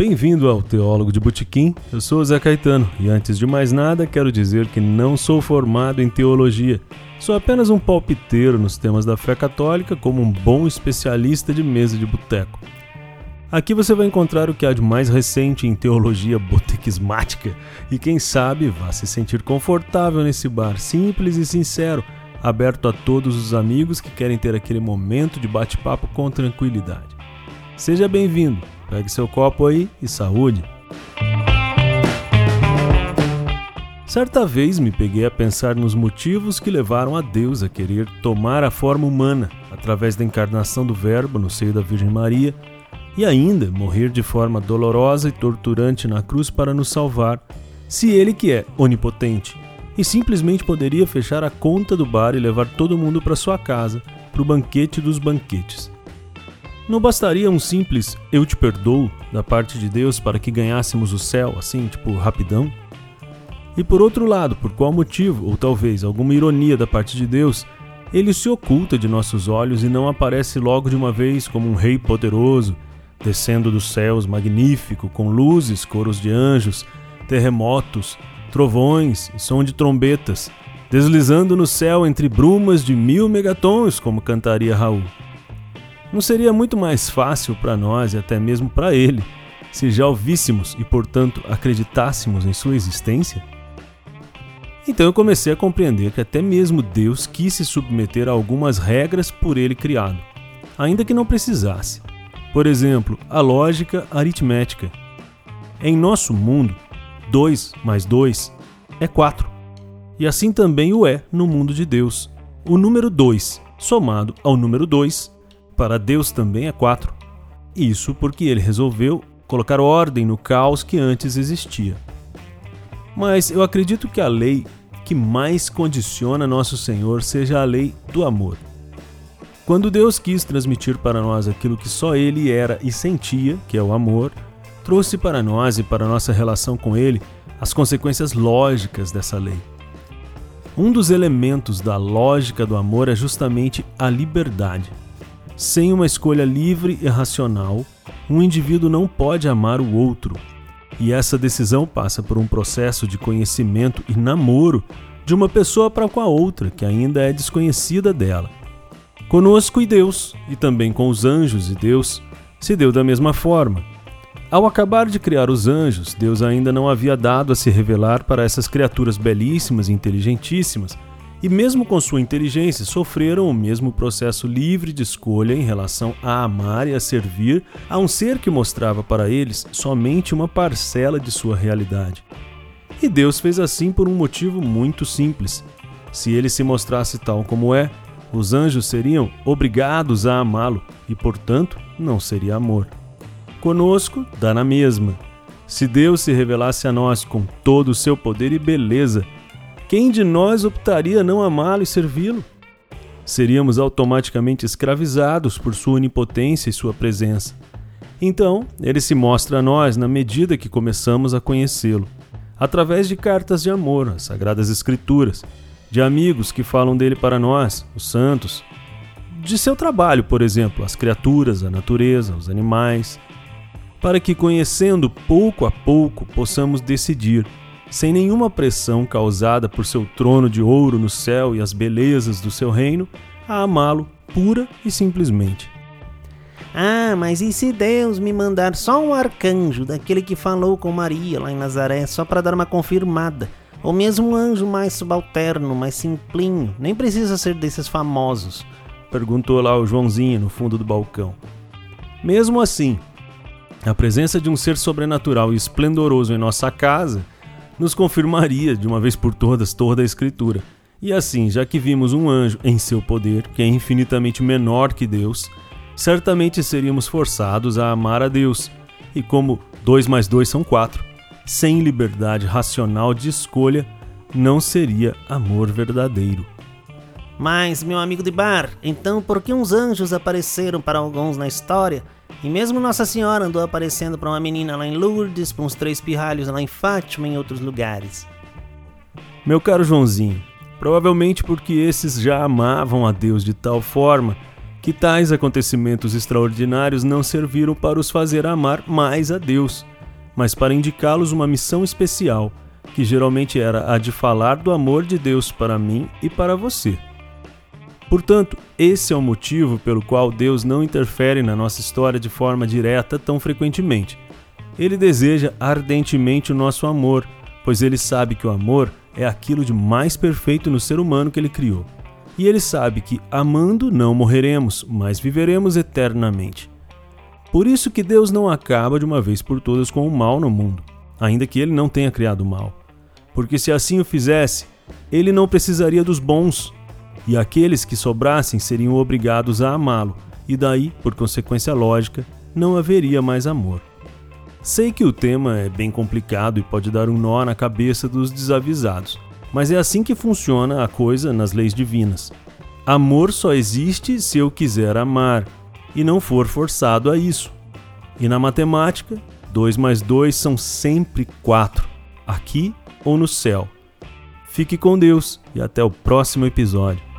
Bem-vindo ao Teólogo de Botequim. Eu sou Zé Caetano e antes de mais nada quero dizer que não sou formado em teologia. Sou apenas um palpiteiro nos temas da fé católica como um bom especialista de mesa de boteco. Aqui você vai encontrar o que há de mais recente em teologia botequismática e quem sabe vá se sentir confortável nesse bar simples e sincero, aberto a todos os amigos que querem ter aquele momento de bate-papo com tranquilidade. Seja bem-vindo. Pegue seu copo aí e saúde. Certa vez me peguei a pensar nos motivos que levaram a Deus a querer tomar a forma humana através da encarnação do Verbo no seio da Virgem Maria e ainda morrer de forma dolorosa e torturante na cruz para nos salvar, se Ele que é onipotente e simplesmente poderia fechar a conta do bar e levar todo mundo para sua casa, para o banquete dos banquetes. Não bastaria um simples eu te perdoo da parte de Deus para que ganhássemos o céu, assim, tipo, rapidão? E por outro lado, por qual motivo, ou talvez alguma ironia da parte de Deus, ele se oculta de nossos olhos e não aparece logo de uma vez como um rei poderoso, descendo dos céus magnífico, com luzes, coros de anjos, terremotos, trovões e som de trombetas, deslizando no céu entre brumas de mil megatons, como cantaria Raul. Não seria muito mais fácil para nós e até mesmo para ele se já ouvíssemos e, portanto, acreditássemos em sua existência? Então eu comecei a compreender que até mesmo Deus quis se submeter a algumas regras por ele criado, ainda que não precisasse. Por exemplo, a lógica aritmética. Em nosso mundo, 2 mais 2 é 4. E assim também o é no mundo de Deus. O número 2 somado ao número 2 para Deus também é quatro. Isso porque ele resolveu colocar ordem no caos que antes existia. Mas eu acredito que a lei que mais condiciona nosso Senhor seja a lei do amor. Quando Deus quis transmitir para nós aquilo que só Ele era e sentia, que é o amor, trouxe para nós e para nossa relação com Ele as consequências lógicas dessa lei. Um dos elementos da lógica do amor é justamente a liberdade. Sem uma escolha livre e racional, um indivíduo não pode amar o outro. E essa decisão passa por um processo de conhecimento e namoro de uma pessoa para com a outra que ainda é desconhecida dela. Conosco e Deus, e também com os anjos e Deus, se deu da mesma forma. Ao acabar de criar os anjos, Deus ainda não havia dado a se revelar para essas criaturas belíssimas e inteligentíssimas e, mesmo com sua inteligência, sofreram o mesmo processo livre de escolha em relação a amar e a servir a um ser que mostrava para eles somente uma parcela de sua realidade. E Deus fez assim por um motivo muito simples. Se ele se mostrasse tal como é, os anjos seriam obrigados a amá-lo e, portanto, não seria amor. Conosco, dá na mesma. Se Deus se revelasse a nós com todo o seu poder e beleza, quem de nós optaria não amá-lo e servi-lo? Seríamos automaticamente escravizados por sua onipotência e sua presença. Então, ele se mostra a nós na medida que começamos a conhecê-lo, através de cartas de amor, as sagradas escrituras, de amigos que falam dele para nós, os santos, de seu trabalho, por exemplo, as criaturas, a natureza, os animais, para que conhecendo pouco a pouco possamos decidir sem nenhuma pressão causada por seu trono de ouro no céu e as belezas do seu reino, a amá-lo pura e simplesmente. Ah, mas e se Deus me mandar só um arcanjo, daquele que falou com Maria lá em Nazaré, só para dar uma confirmada? Ou mesmo um anjo mais subalterno, mais simplinho, nem precisa ser desses famosos? Perguntou lá o Joãozinho no fundo do balcão. Mesmo assim, a presença de um ser sobrenatural e esplendoroso em nossa casa nos confirmaria de uma vez por todas toda a Escritura. E assim, já que vimos um anjo em seu poder, que é infinitamente menor que Deus, certamente seríamos forçados a amar a Deus. E como 2 mais 2 são 4, sem liberdade racional de escolha, não seria amor verdadeiro. Mas, meu amigo de bar, então por que uns anjos apareceram para alguns na história e mesmo Nossa Senhora andou aparecendo para uma menina lá em Lourdes, para uns três pirralhos lá em Fátima e em outros lugares. Meu caro Joãozinho, provavelmente porque esses já amavam a Deus de tal forma que tais acontecimentos extraordinários não serviram para os fazer amar mais a Deus, mas para indicá-los uma missão especial, que geralmente era a de falar do amor de Deus para mim e para você. Portanto, esse é o motivo pelo qual Deus não interfere na nossa história de forma direta tão frequentemente. Ele deseja ardentemente o nosso amor, pois ele sabe que o amor é aquilo de mais perfeito no ser humano que ele criou. E ele sabe que, amando, não morreremos, mas viveremos eternamente. Por isso que Deus não acaba de uma vez por todas com o mal no mundo, ainda que ele não tenha criado o mal. Porque se assim o fizesse, ele não precisaria dos bons, e aqueles que sobrassem seriam obrigados a amá-lo, e daí, por consequência lógica, não haveria mais amor. Sei que o tema é bem complicado e pode dar um nó na cabeça dos desavisados, mas é assim que funciona a coisa nas leis divinas. Amor só existe se eu quiser amar e não for forçado a isso. E na matemática, 2 mais 2 são sempre 4, aqui ou no céu. Fique com Deus e até o próximo episódio.